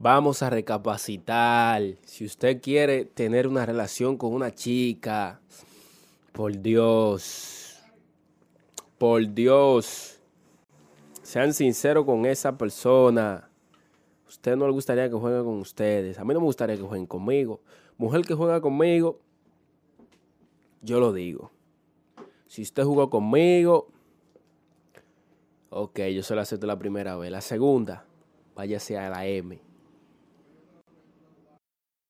Vamos a recapacitar. Si usted quiere tener una relación con una chica, por Dios, por Dios, sean sinceros con esa persona. Usted no le gustaría que juegue con ustedes. A mí no me gustaría que jueguen conmigo. Mujer que juega conmigo, yo lo digo. Si usted jugó conmigo, ok, yo se lo acepto la primera vez. La segunda, váyase a la M.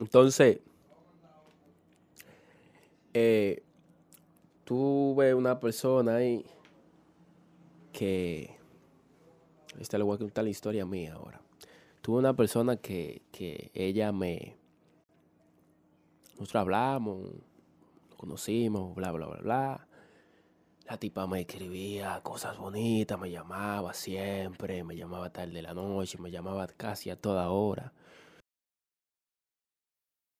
Entonces, eh, tuve una persona ahí que. Esta le voy a contar la historia mía ahora. Tuve una persona que, que ella me. Nosotros hablamos, conocimos, bla, bla, bla, bla. La tipa me escribía cosas bonitas, me llamaba siempre, me llamaba tarde de la noche, me llamaba casi a toda hora.